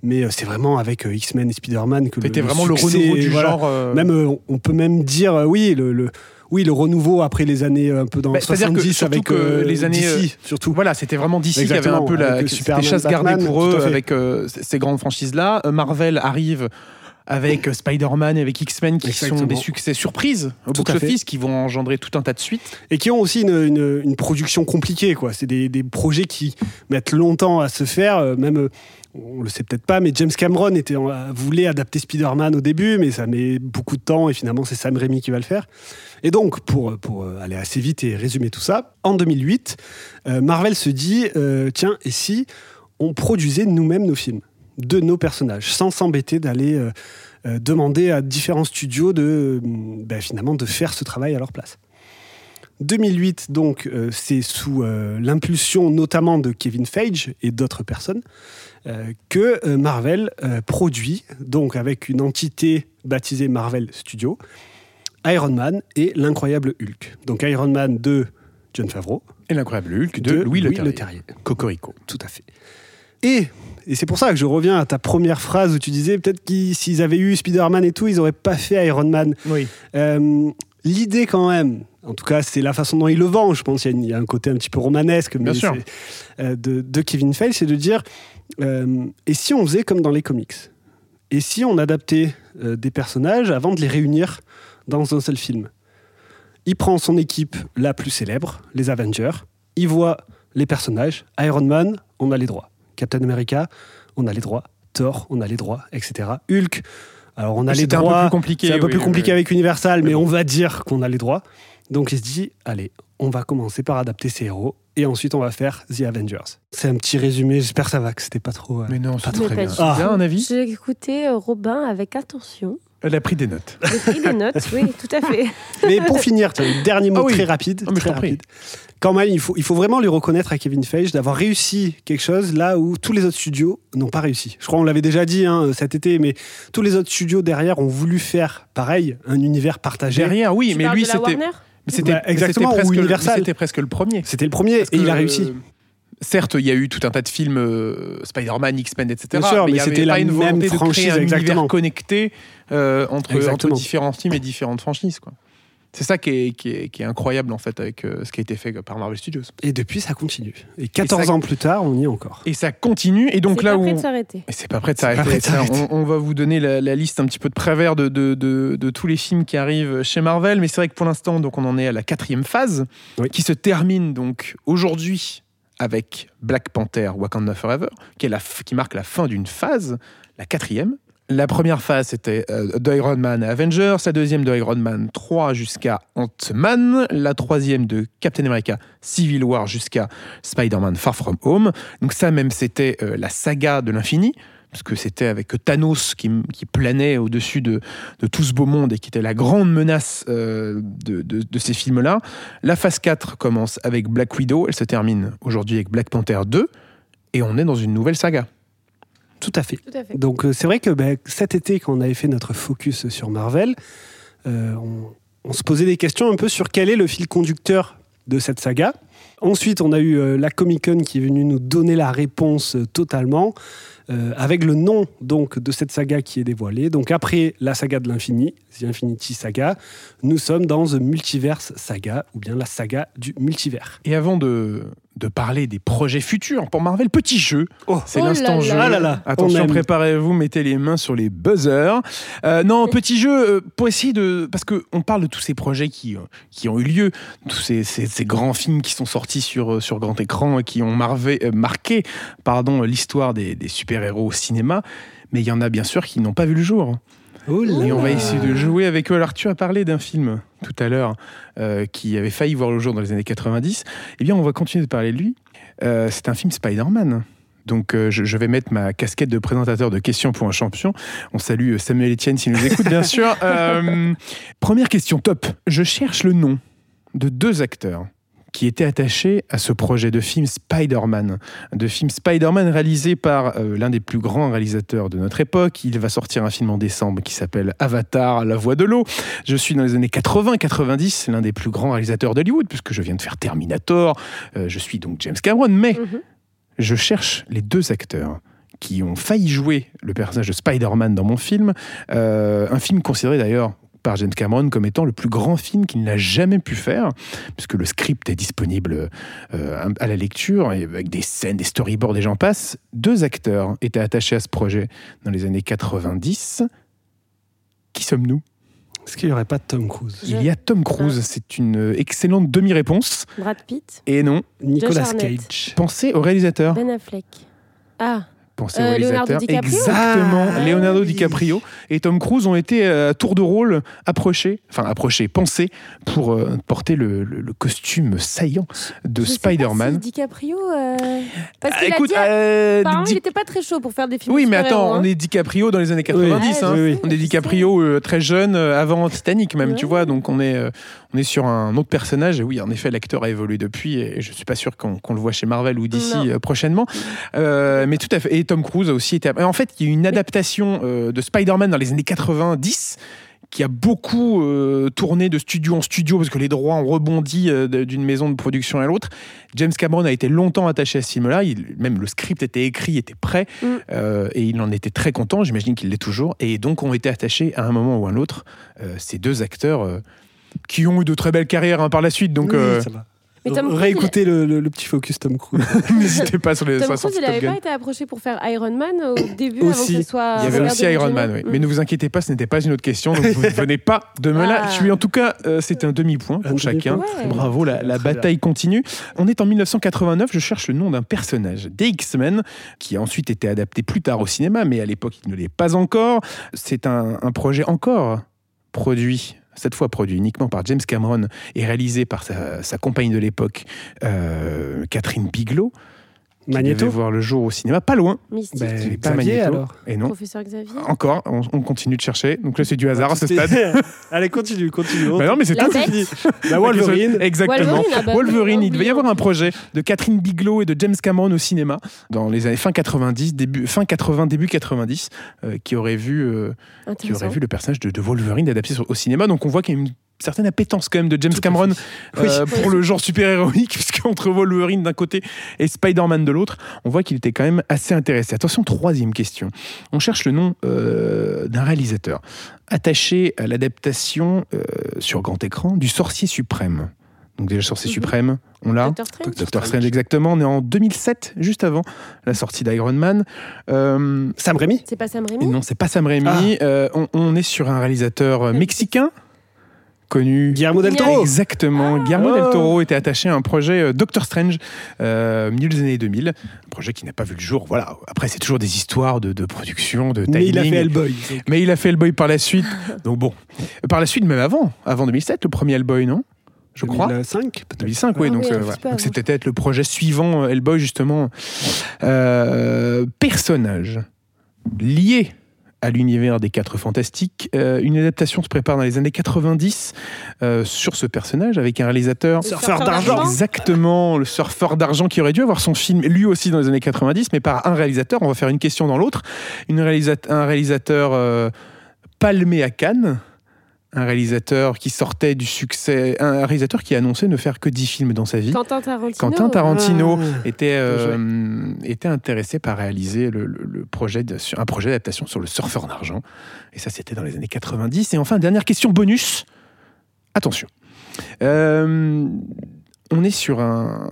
mais c'est vraiment avec X-Men et Spider-Man que c'était vraiment le renouveau du genre. Même on peut même dire oui le, oui, le renouveau après les années un peu dans bah, 70 avec les années DC, surtout. Voilà, c'était vraiment DC qui avait un peu la chasse gardée pour eux avec ces grandes franchises là. Marvel arrive avec Spider-Man et avec X-Men qui sont des succès surprises au box-office, qui vont engendrer tout un tas de suites. Et qui ont aussi une, production compliquée. quoi. C'est des, projets qui mettent longtemps à se faire, euh, même euh, on le sait peut-être pas, mais James Cameron était, voulait adapter Spider-Man au début, mais ça met beaucoup de temps et finalement c'est Sam Raimi qui va le faire. Et donc, pour, pour aller assez vite et résumer tout ça, en 2008, euh, Marvel se dit tiens, et si on produisait nous-mêmes nos films? De nos personnages, sans s'embêter d'aller euh, euh, demander à différents studios de, euh, ben, finalement, de faire ce travail à leur place. 2008, donc, c'est sous l'impulsion notamment de Kevin Feige et d'autres personnes que Marvel produit, donc avec une entité baptisée Marvel Studios, Iron Man et l'incroyable Hulk. Donc Iron Man de John Favreau. Et l'incroyable Hulk de, Louis, Le Terrier. Cocorico. Tout à fait. Et, et c'est pour ça que je reviens à ta première phrase où tu disais peut-être qu'ils s'ils avaient eu Spider-Man et tout, ils n'auraient pas fait Iron Man. Oui. Euh, L'idée quand même, en tout cas c'est la façon dont il le vend, je pense qu'il y, a un côté un petit peu romanesque mais sûr. euh, de, de, Kevin Feige, c'est de dire euh, et si on faisait comme dans les comics? Et si on adaptait des personnages avant de les réunir dans un seul film? Il prend son équipe la plus célèbre, les Avengers, il voit les personnages, Iron Man, on a les droits. Captain America, on a les droits. Thor, on a les droits, etc. Hulk, alors on a les droits. un peu plus compliqué. C'est un peu oui, plus compliqué oui. avec Universal, mais on va dire qu'on a les droits. Donc il se dit, allez, on va commencer par adapter ces héros et ensuite on va faire The Avengers. C'est un petit résumé, j'espère que ça va, que c'était pas trop. euh, Mais non, pas c'est trop très bien. pas Ah. Bien, un avis? J'ai écouté euh, Robin avec attention. Elle a pris des notes. J'ai pris des notes, oui, tout à fait. Mais pour finir, un dernier mot Ah oui. très rapide. Ah, très rapide. Quand même, il faut, il faut vraiment lui reconnaître à Kevin Feige d'avoir réussi quelque chose là où tous les autres studios n'ont pas réussi. Je crois qu'on l'avait déjà dit hein, cet été, mais tous les autres studios derrière ont voulu faire pareil, un univers partagé. Derrière, oui, Tu mais lui, c'était. C'était Bah, exactement, presque, Universal. C'était presque le premier. C'était le premier Parce et il a réussi. Euh, Certes, il y a eu tout un tas de films euh, Spider-Man, X-Men, etc. Bien sûr, mais, c'était pas la une même volonté de franchise, créer un exactement. univers connecté euh, entre, entre différents films et différentes franchises. quoi. C'est ça qui est, qui, est, qui est incroyable en fait avec euh, ce qui a été fait par Marvel Studios. Et depuis, ça continue. Et 14 Et ça- ans plus tard, on y est encore. Et ça continue. Et donc C'est là pas où prêt on- de s'arrêter. Et c'est pas prêt de pas s'arrêter. prêt de Ça, s'arrêter. On, on va vous donner la, la liste un petit peu de prévers de, de, de- de tous les films qui arrivent chez Marvel. Mais c'est vrai que pour l'instant, donc on en est à la quatrième phase, Oui. qui se termine donc aujourd'hui avec Black Panther Wakanda Forever, qui, est la marque la fin d'une phase, la quatrième. La première phase, c'était euh, Iron Man à Avengers, la deuxième de Iron Man 3 jusqu'à Ant-Man, la troisième de Captain America Civil War jusqu'à Spider-Man Far From Home. Donc ça même, c'était euh, la saga de l'infini, parce que c'était avec Thanos qui, qui planait au-dessus de, de tout ce beau monde et qui était la grande menace euh, de, de- de ces films-là. La phase 4 commence avec Black Widow, elle se termine aujourd'hui avec Black Panther 2, et on est dans une nouvelle saga. Tout à fait. Tout à fait. Donc euh, c'est vrai que ben, cet été, quand on avait fait notre focus sur Marvel, euh, on, on se posait des questions un peu sur quel est le fil conducteur de cette saga. Ensuite, on a eu euh, la Comic Con qui est venue nous donner la réponse euh, totalement, euh, avec le nom donc de cette saga qui est dévoilé. Donc après la saga de l'infini, The Infinity Saga, nous sommes dans The Multiverse Saga, ou bien la saga du multivers. Et avant de, de parler des projets futurs pour Marvel, petit jeu. Oh, c'est Oh l'instant jeu. Ah là là, on Attention, préparez-vous, mettez les mains sur les buzzers. Euh, non, petit jeu euh, pour essayer de. Parce qu'on parle de tous ces projets qui, euh, qui ont eu lieu, tous ces, ces- ces grands films qui sont sortis sur, sur grand écran et qui ont marvé- euh, marqué pardon, l'histoire des, des super-héros au cinéma. Mais il y en a bien sûr qui n'ont pas vu le jour. Et on va essayer de jouer avec eux. Alors, tu as parlé d'un film tout à l'heure euh, qui avait failli voir le jour dans les années 90. Eh bien, on va continuer de parler de lui. Euh, c'est un film Spider-Man. Donc, euh, je, je vais mettre ma casquette de présentateur de questions pour un champion. On salue Samuel Etienne s'il nous écoute, bien sûr. Première question, top. Je cherche le nom de deux acteurs qui étaient attachés à ce projet de film Spider-Man. De film Spider-Man réalisé par euh, l'un des plus grands réalisateurs de notre époque. Il va sortir un film en décembre qui s'appelle Avatar, la voix de l'eau. Je suis dans les années 80-90, l'un des plus grands réalisateurs d'Hollywood, puisque je viens de faire Terminator. Euh, je suis donc James Cameron, mais Mhm. je cherche les deux acteurs qui ont failli jouer le personnage de Spider-Man dans mon film. Euh, un film considéré d'ailleurs par James Cameron comme étant le plus grand film qu'il n'a jamais pu faire, puisque le script est disponible euh, à la lecture, et avec des scènes, des storyboards et j'en passe. Deux acteurs étaient attachés à ce projet dans les années 90. Qui sommes-nous? Est-ce qu'il n'y aurait pas de Tom Cruise? Il y a Tom Cruise, c'est une excellente demi-réponse. Brad Pitt, Et non, Nicolas. Cage. pensez au réalisateur. Ben Affleck. Ah, Pensez Euh, au réalisateur. Leonardo DiCaprio Exactement. Ah, Leonardo oui. DiCaprio et Tom Cruise ont été euh, à tour de rôle approchés, enfin approchés, pensés pour euh, porter le, le- le costume saillant de Spider-Man. si DiCaprio. Parce Ah, qu'il a écoute, dit. Di- il était pas très chaud pour faire des films. oui, mais attends, hein. on est DiCaprio dans les années 90. Ah, hein. oui. On est DiCaprio très jeune, avant Titanic même, tu vois. Donc on est, on est sur un autre personnage. Et oui, en effet, l'acteur a évolué depuis. Et je suis pas sûr qu'on le voit chez Marvel ou d'ici prochainement. Euh, mais tout à fait. Et Tom Cruise a aussi été. En fait, il y a eu une adaptation euh, de Spider-Man dans les années 90 qui a beaucoup euh, tourné de studio en studio parce que les droits ont rebondi euh, d'une maison de production à l'autre. James Cameron a été longtemps attaché à ce film-là. Même le script était écrit, était prêt, mm. euh, et il en était très content. J'imagine qu'il l'est toujours. Et donc ont été attachés à un moment ou à un autre ces deux acteurs qui ont eu de très belles carrières hein, par la suite. Donc, ça va. Réécoutez le, petit focus Tom Cruise. N'hésitez pas sur les Tom Cruise, il n'avait pas été approché pour faire Iron Man au début avant que ce soit. Il y avait aussi Iron Man, oui. Mais ne vous inquiétez pas, ce n'était pas une autre question. Donc vous ne venez pas de me la. Ah. Je suis en tout cas, euh, c'était un demi-point pour chacun. Bravo, la, bataille continue. On est en 1989. Je cherche le nom d'un personnage des X-Men qui a ensuite été adapté plus tard au cinéma, mais à l'époque il ne l'est pas encore. C'est un, un projet encore produit cette fois produit uniquement par James Cameron et réalisé par sa, compagne de l'époque, euh, Catherine Bigelow. Magneto voir le jour au cinéma, pas loin. Mystique. Ben, pas Magneto. alors. Et non. Professeur Xavier. Encore, on, continue de chercher. Donc là, c'est du hasard à ce stade. Allez, continue, continue. Bah non, mais c'est tout. La Wolverine. Exactement. Wolverine, il devait y avoir un projet de Catherine Bigelow et de James Cameron au cinéma dans les années fin 90, début, fin 80, début 90, euh, qui aurait vu, euh, qui aurait vu le personnage de, de Wolverine adapté au cinéma. Donc on voit qu'il y a une certaine appétence quand même de James Cameron euh, pour le genre super-héroïque, puisqu'entre Wolverine d'un côté et Spider-Man de l'autre, on voit qu'il était quand même assez intéressé. Attention, troisième question. On cherche le nom euh, d'un réalisateur attaché à l'adaptation euh, sur grand écran du Sorcier Suprême. Donc déjà Sorcier mhm. Suprême, on l'a. Doctor Strange. exactement. On est en 2007, juste avant la sortie d'Iron Man. Sam Raimi C'est pas Sam Raimi Non, c'est pas Sam Raimi. Ah. On, on, est sur un réalisateur mexicain connu. Guillermo del Toro. Exactement. Guillermo del Toro était attaché à un projet euh, Doctor Strange, euh, milieu des années 2000. Un projet qui n'a pas vu le jour. Voilà. Après, c'est toujours des histoires de, production, de timing. Mais il a fait Hellboy. Mais il a fait Hellboy par la suite. donc bon. Par la suite, même avant. Avant 2007, le premier Hellboy, non? Je crois. 2005, peut-être. 2005, oui. Ah donc, euh, donc c'était peut-être le projet suivant euh, Hellboy, justement. personnage lié à l'univers des Quatre Fantastiques. Euh, une adaptation se prépare dans les années 90 euh, sur ce personnage avec un réalisateur. surfeur d'argent Exactement, le surfeur d'argent qui aurait dû avoir son film lui aussi dans les années 90, mais par un réalisateur. On va faire une question dans l'autre. un réalisateur euh, palmé à Cannes un réalisateur qui sortait du succès, un réalisateur qui a annoncé ne faire que 10 films dans sa vie. Quentin Tarantino. Quentin Tarantino ah. était, euh, était intéressé par réaliser le, projet de, un projet d'adaptation sur le surfeur d'argent. Et ça, c'était dans les années 90. Et enfin, dernière question bonus. Attention. Euh, on est sur un,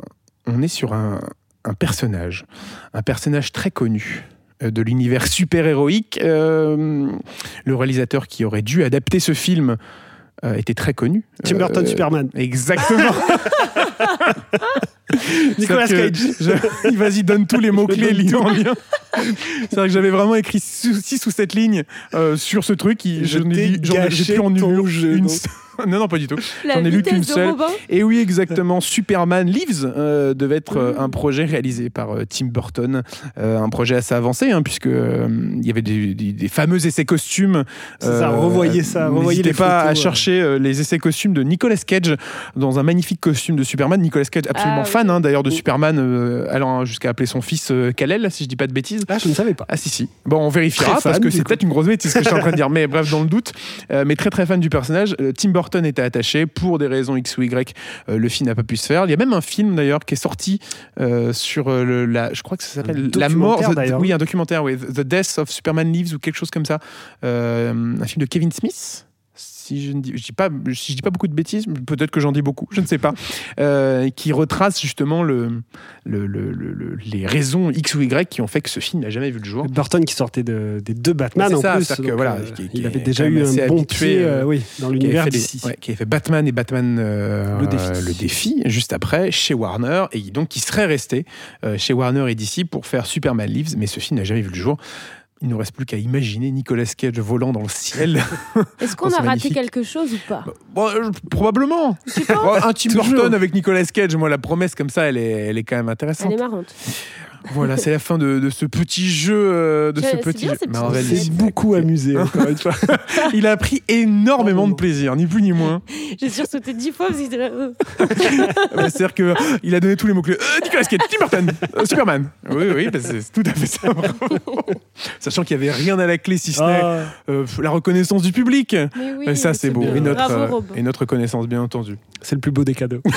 on est sur un, un personnage, un personnage très connu euh, de l'univers super-héroïque. Euh, le réalisateur qui aurait dû adapter ce film euh, était très connu. Tim Burton Superman. Exactement. Nicolas Cage. Vas-y, donne tous les mots-clés liés en lien. C'est vrai que j'avais vraiment écrit 6 ou 7 lignes sur ce truc. Je n'ai plus en une, non, non, pas du tout. J'en ai lu qu'une seule. Et oui, exactement. Superman Lives euh, devait être euh, un projet réalisé par euh, Tim Burton. un projet assez avancé, hein, puisque il y avait des, fameux essais costumes. ça, revoyez ça. N'hésitez pas à chercher les essais costumes de Nicolas Cage dans un magnifique costume de Superman. Nicolas Cage, absolument ah fan hein, d'ailleurs de Superman, allant jusqu'à appeler son fils Kal-El, si je dis pas de bêtises. Ah, je ne savais pas. Ah, si, si. Bon, on vérifiera parce que c'est peut-être une grosse bêtise ce que je suis en train de dire. Mais bref, dans le doute. mais très très fan du personnage. Tim Burton Burton était attaché pour des raisons X ou Y. Euh, le film n'a pas pu se faire. Il y a même un film d'ailleurs qui est sorti euh, sur euh, le, la, je crois que ça s'appelle La mort. oui, un documentaire, oui, The Death of Superman Lives ou quelque chose comme ça. un film de Kevin Smith si je ne dis, je dis pas, si je dis pas beaucoup de bêtises, peut-être que j'en dis beaucoup, je ne sais pas, euh, qui retrace justement le, le, le, les raisons X ou Y qui ont fait que ce film n'a jamais vu le jour. Burton qui sortait de, des deux Batman en ça, plus, que, voilà, euh, qui, il avait déjà eu un bon pied euh, oui, dans l'univers d'ici. qui avait fait Batman et Batman le, défi. le défi juste après chez Warner et donc qui serait resté chez Warner et DC pour faire Superman Lives, mais ce film n'a jamais vu le jour. Il ne nous reste plus qu'à imaginer Nicolas Cage volant dans le ciel. Est-ce qu'on a raté quelque chose ou pas bah, euh, Probablement. un Tim Burton avec Nicolas Cage, moi la promesse comme ça, elle est, elle est quand même intéressante. Elle est marrante. Voilà, c'est la fin de, de ce petit jeu, euh, de ce petit bien, jeu. Marvel, il- beaucoup amusé, encore une fois. il a pris énormément de plaisir, ni plus ni moins. J'ai sursauté dix fois parce là, euh. Ouais, C'est-à-dire qu'il a donné tous les mots-clés. Euh, Nicolas Cage, Tim Burton, euh, Superman. Oui, oui, bah, c'est tout à fait ça. Sachant qu'il n'y avait rien à la clé, si ce n'est Ah. euh, la reconnaissance du public. Mais oui, Et ça, c'est beau. bien. Et notre, Bravo, euh, Rob. et notre reconnaissance, bien entendu. C'est le plus beau des cadeaux.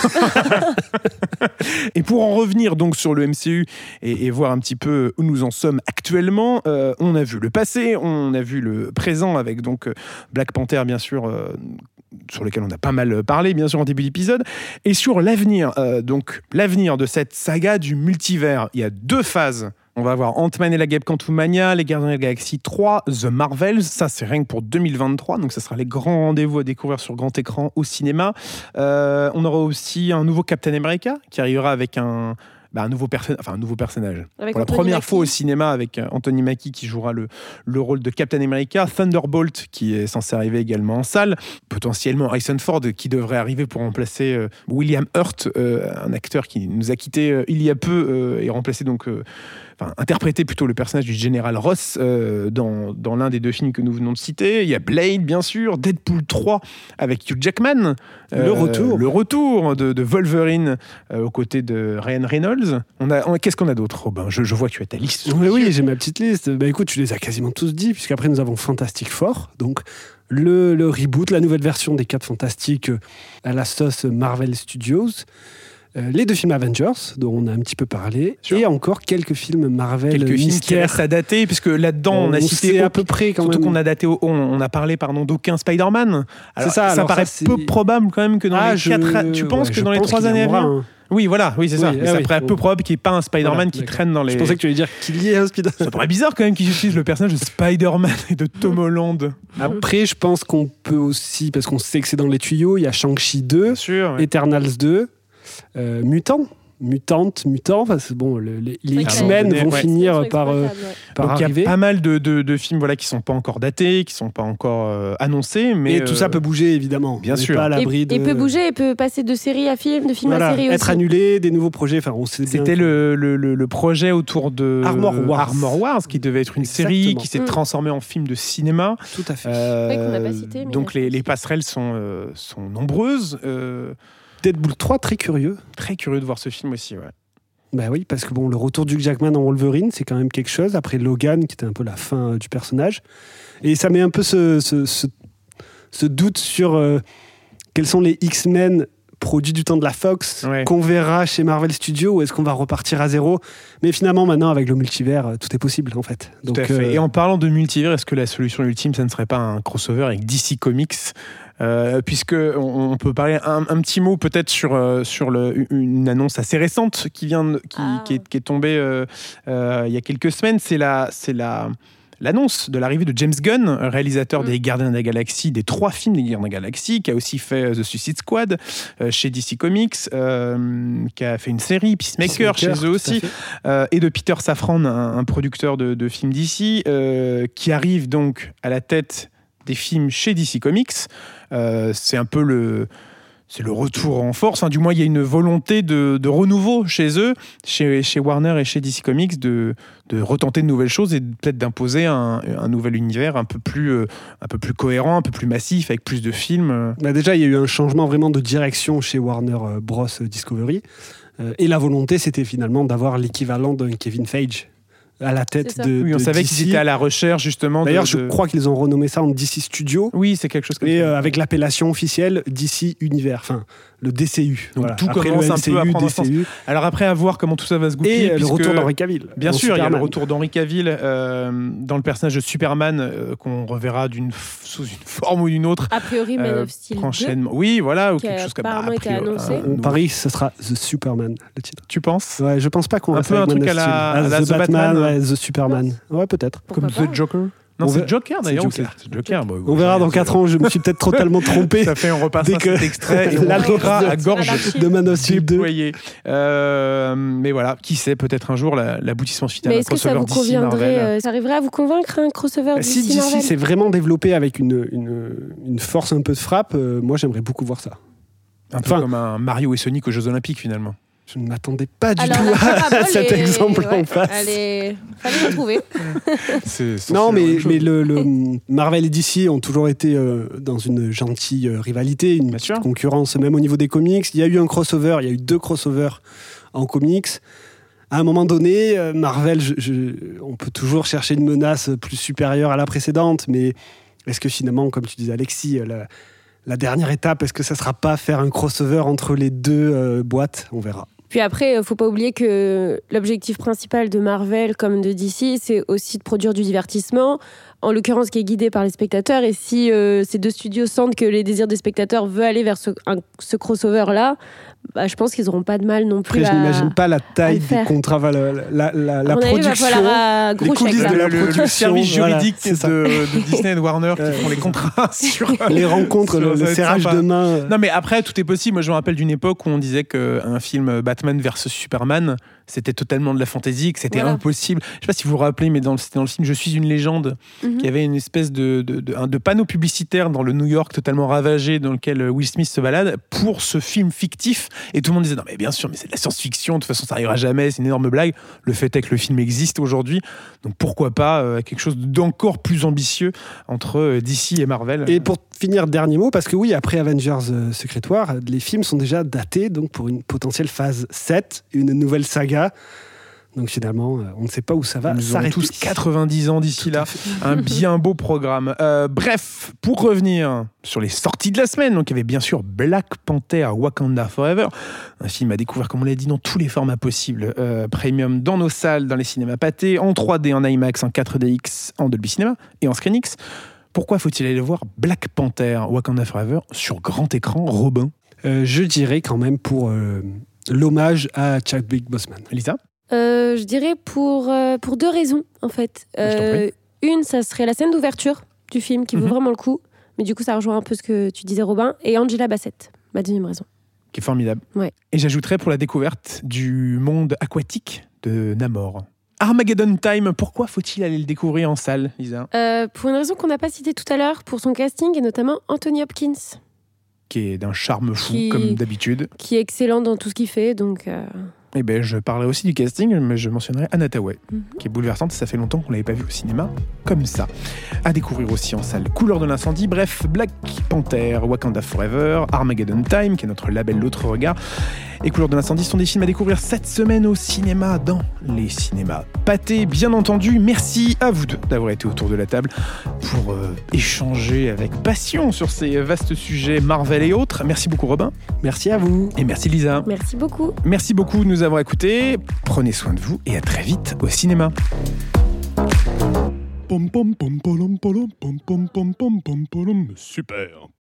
Et pour en revenir donc sur le MCU et, et voir un petit peu où nous en sommes actuellement, euh, on a vu le passé, on a vu le présent avec donc euh, Black Panther bien sûr. euh, sur lequel on a pas mal parlé, bien sûr, en début d'épisode, et sur l'avenir. donc, l'avenir de cette saga du multivers. Il y a deux phases. On va avoir Ant-Man et la Guêpe Quantumania, les Gardiens de la Galaxie 3, The Marvels. Ça, c'est rien que pour 2023. Donc, ça sera les grands rendez-vous à découvrir sur grand écran au cinéma. On aura aussi un nouveau Captain America qui arrivera avec un, bah, un, nouveau, perso- enfin, un nouveau personnage. Avec pour la première Mackie. fois au cinéma avec euh, Anthony Mackie qui jouera le, le rôle de Captain America, Thunderbolt qui est censé arriver également en salle, potentiellement Harrison Ford qui devrait arriver pour remplacer euh, William Hurt, euh, un acteur qui nous a quitté euh, il y a peu et remplacé donc enfin interpréter plutôt le personnage du général Ross euh, dans, dans l'un des deux films que nous venons de citer. Il y a Blade, bien sûr, Deadpool 3 avec Hugh Jackman. Le retour. Le retour de, de Wolverine euh, aux côtés de Ryan Reynolds. On a, on- Qu'est-ce qu'on a d'autre, Robin? Je, je vois que tu as ta liste. Oui, oui, j'ai ma petite liste. Bah écoute, tu les as quasiment tous dit, puisqu'après nous avons Fantastic Four, donc le, le reboot, la nouvelle version des 4 Fantastiques euh, à la sauce Marvel Studios. Euh, les deux films Avengers, dont on a un petit peu parlé, et encore quelques films Marvel Quelques films qui restent à dater, puisque là-dedans, on, a cité à peu près quand surtout qu'on a daté, on, on a parlé pardon d'aucun Spider-Man. Alors, ça, alors paraît ça, c'est- peu probable quand même que dans Ah, les je- quatre. Tu penses ouais, que dans les trois années à venir. Oui, voilà, oui, c'est ça. Mais ah ça oui, paraît peu probable qu'il n'y ait pas un Spider-Man Voilà, qui traîne dans les. Je pensais que tu allais dire qu'il y ait un Spider-Man. Ça paraît bizarre quand même qu'ils utilisent le personnage de Spider-Man et de Tom Holland. Après, je pense qu'on peut aussi, parce qu'on sait que c'est dans les tuyaux, il y a Shang-Chi 2, sûr, ouais. Eternals 2, euh, Mutant. Mutante, Mutant, parce que bon, le- les, les X-Men vont ouais. finir par, euh, par Donc il y arriver. a pas mal de, de- de films voilà, qui sont pas encore datés, qui sont pas encore euh, annoncés. Mais Et tout ça peut bouger, évidemment. bien On sûr. Pas à Et, l'abri et de... peut bouger et peut passer de série à film, de film Voilà, à série être aussi. annulé, des nouveaux projets. Enfin, on C'était le, le, le- le projet autour de Armor Wars. Armor Wars, qui devait être une série qui s'est Mm. transformée en film de cinéma. Tout à fait. Euh, Ouais, qu'on n'a pas cité, mais donc les, les passerelles sont, euh, sont nombreuses. Deadpool 3, très curieux. très curieux de voir ce film aussi. Ouais. Bah oui, parce que bon, le retour du Jackman en Wolverine, c'est quand même quelque chose. Après Logan, qui était un peu la fin euh, du personnage. Et ça met un peu ce, ce, ce- ce doute sur euh, quels sont les X-Men produits du temps de la Fox Ouais. qu'on verra chez Marvel Studios ou est-ce qu'on va repartir à zéro? Mais finalement, maintenant, avec le multivers, euh, tout est possible en fait. Tout Donc, à fait. euh, Et en parlant de multivers, est-ce que la solution ultime, ça ne serait pas un crossover avec DC Comics Euh, puisque on, on peut parler un, un petit mot peut-être sur, euh, sur le- une annonce assez récente qui vient de- qui, Ah. qui est, qui est tombée euh, euh, il y a quelques semaines c'est la c'est la L'annonce de l'arrivée de James Gunn, réalisateur Mm. des Gardiens de la Galaxie, des trois films des Gardiens de la Galaxie, qui a aussi fait The Suicide Squad euh, chez DC Comics, euh, qui a fait une série Peacemaker, Peacemaker, chez eux aussi, euh, et de Peter Safran, un, un producteur de, de films d'ici, qui arrive donc à la tête des films chez DC Comics. Euh, c'est un peu le. C'est le retour en force, enfin, du moins il y a une volonté de, renouveau chez eux, chez, Warner et chez DC Comics, de, retenter de nouvelles choses et peut-être d'imposer un, nouvel univers un peu, plus, euh, un peu plus cohérent, un peu plus massif, avec plus de films. Bah déjà, il y a eu un changement vraiment de direction chez Warner euh, Bros. Discovery. Et la volonté, c'était finalement d'avoir l'équivalent d'un Kevin Feige à la tête ça. de. Oui, on de savait qu'ils étaient à la recherche justement. de- D'ailleurs, je crois qu'ils ont renommé ça en DC Studio. Oui, c'est quelque chose comme Et ça. euh, avec l'appellation officielle DC Univers, enfin le DCU. Donc Voilà. tout Après commence le un peu à prendre sens. DCU. Alors après, à voir comment tout ça va se goupiller. Et euh, le puisque- retour d'Henri Cavill. Bien en sûr, il y a le retour d'Henri Cavill euh, dans le personnage de Superman euh, qu'on reverra d'une sous une forme ou d'une autre. A priori, Man euh, of Steel 2. prochainement. Oui, voilà, ou quelque chose comme apparemment a été priori, annoncé. un On parie que ce sera The Superman, le titre. Tu penses? Ouais, je pense pas qu'on Un va peu faire un truc à la- Steel. Ah, The Batman. Ouais, The Superman. Ouais, peut-être. Comme The Joker Non, On c'est Joker d'ailleurs. c'est Joker. C'est Joker. bah, On verra dans 4 ans, je me suis peut-être totalement trompé Ça fait, on repasse Dès que cet extrait et on à gorge de Man of Steel 2. déployée. Euh, mais voilà, qui sait, peut-être un jour la- l'aboutissement final Mais est-ce que ça crossover vous conviendrait euh, Ça arriverait à vous convaincre un crossover Bah, Si DC s'est vraiment développé avec une, une, une force un peu de frappe, euh, moi j'aimerais beaucoup voir ça. Un peu comme un Mario et Sonic aux Jeux Olympiques finalement. Je ne m'attendais pas du tout à, cet exemple en face. Allez, fallait le trouver. non, mais, mais le, Marvel et DC ont toujours été euh, dans une gentille euh, rivalité, une concurrence, même au niveau des comics. Il y a eu un crossover, il y a eu deux crossovers en comics. À un moment donné, euh, Marvel, on peut toujours chercher une menace plus supérieure à la précédente, mais est-ce que finalement, comme tu disais Alexis, la, la dernière étape, est-ce que ça ne sera pas faire un crossover entre les deux boîtes? On verra. Puis après, il euh, faut pas oublier que l'objectif principal de Marvel comme de DC, c'est aussi de produire du divertissement, en l'occurrence qui est guidé par les spectateurs. Et si euh, ces deux studios sentent que les désirs des spectateurs veulent aller vers ce, ce crossover-là, bah, je pense qu'ils n'auront pas de mal non plus. Après, je n'imagine pas la taille des contrats, la, la, la, la production, les coulisses de la production, le service juridique de, de, Disney et de Warner qui font les contrats sur les rencontres, le, serrage de main. Non, mais après, tout est possible. Moi, je me rappelle d'une époque où on disait qu'un film Batman versus Superman, c'était totalement de la fantaisie, que c'était impossible. Je sais pas si vous vous rappelez, mais dans le, dans le film Je suis une légende, mhm. qui avait une espèce de, de, de, panneau publicitaire dans le New York totalement ravagé, dans lequel Will Smith se balade, pour ce film fictif. Et tout le monde disait, non mais bien sûr, mais c'est de la science-fiction, de toute façon ça n'arrivera jamais, c'est une énorme blague. Le fait est que le film existe aujourd'hui, donc pourquoi pas euh, quelque chose d'encore plus ambitieux entre euh, DC et Marvel. Et pour finir, dernier mot, parce que oui, après Avengers euh, Secret War, les films sont déjà datés donc pour une potentielle phase 7, une nouvelle saga. Donc finalement, euh, on ne sait pas où ça va Nous aurons tous 90 ans d'ici là. Un bien beau programme. Euh, bref, pour revenir sur les sorties de la semaine, donc il y avait bien sûr Black Panther Wakanda Forever, un film à découvrir, comme on l'a dit, dans tous les formats possibles. premium dans nos salles, dans les cinémas pâtés, en 3D, en IMAX, en 4DX, en Dolby Cinema et en ScreenX. Pourquoi faut-il aller voir Black Panther Wakanda Forever sur grand écran, Robin? Euh, Je dirais quand même pour euh, l'hommage à Chadwick Boseman. Lisa euh, Je dirais pour, pour deux raisons, en fait. une, ça serait la scène d'ouverture du film qui vaut mhm. vraiment le coup. Mais du coup, ça rejoint un peu ce que tu disais, Robin. Et Angela Bassett, ma deuxième raison. Qui est formidable. Ouais. Et j'ajouterais pour la découverte du monde aquatique de Namor. Armageddon Time, pourquoi faut-il aller le découvrir en salle, Lisa? Euh, Pour une raison qu'on n'a pas citée tout à l'heure, pour son casting et notamment Anthony Hopkins. Qui est d'un charme fou, comme d'habitude. Qui est excellent dans tout ce qu'il fait, donc. Euh, eh ben, je parlerai aussi du casting, mais je mentionnerai Anna Tawai, mhm. qui est bouleversante. Ça fait longtemps qu'on l'avait pas vu au cinéma comme ça. À découvrir aussi en salle. Couleur de l'incendie, bref, Black Panther, Wakanda Forever, Armageddon Time, qui est notre label L'autre regard, et Couleur de l'incendie sont des films à découvrir cette semaine au cinéma, dans les cinémas pâtés, bien entendu. Merci à vous deux d'avoir été autour de la table pour euh, échanger avec passion sur ces vastes sujets Marvel et autres. Merci beaucoup Robin. Merci à vous. Et merci Lisa. Merci beaucoup. Merci beaucoup de nous avoir écoutés. Prenez soin de vous et à très vite au cinéma.